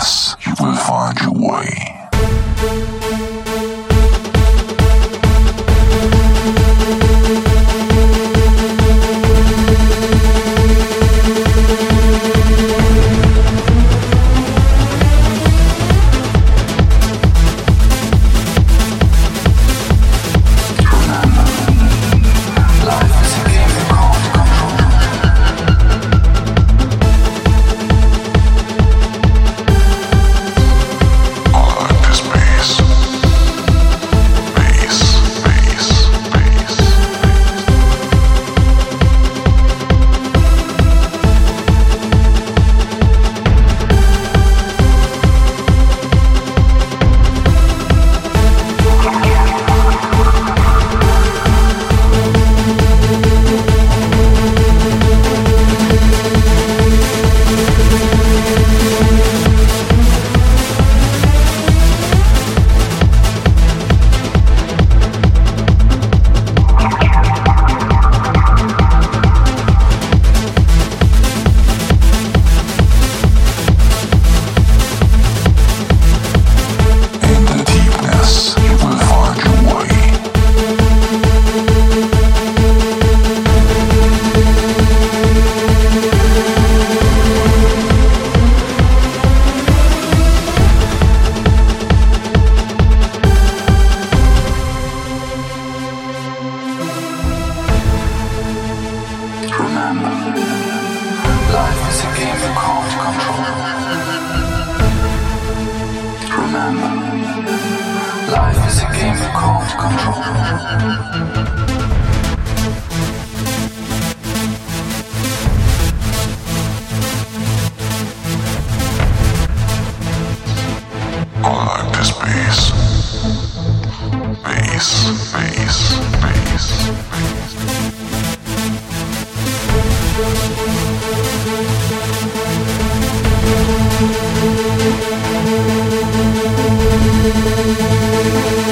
Yes, you will find your way. Remember, life is a game of cold control.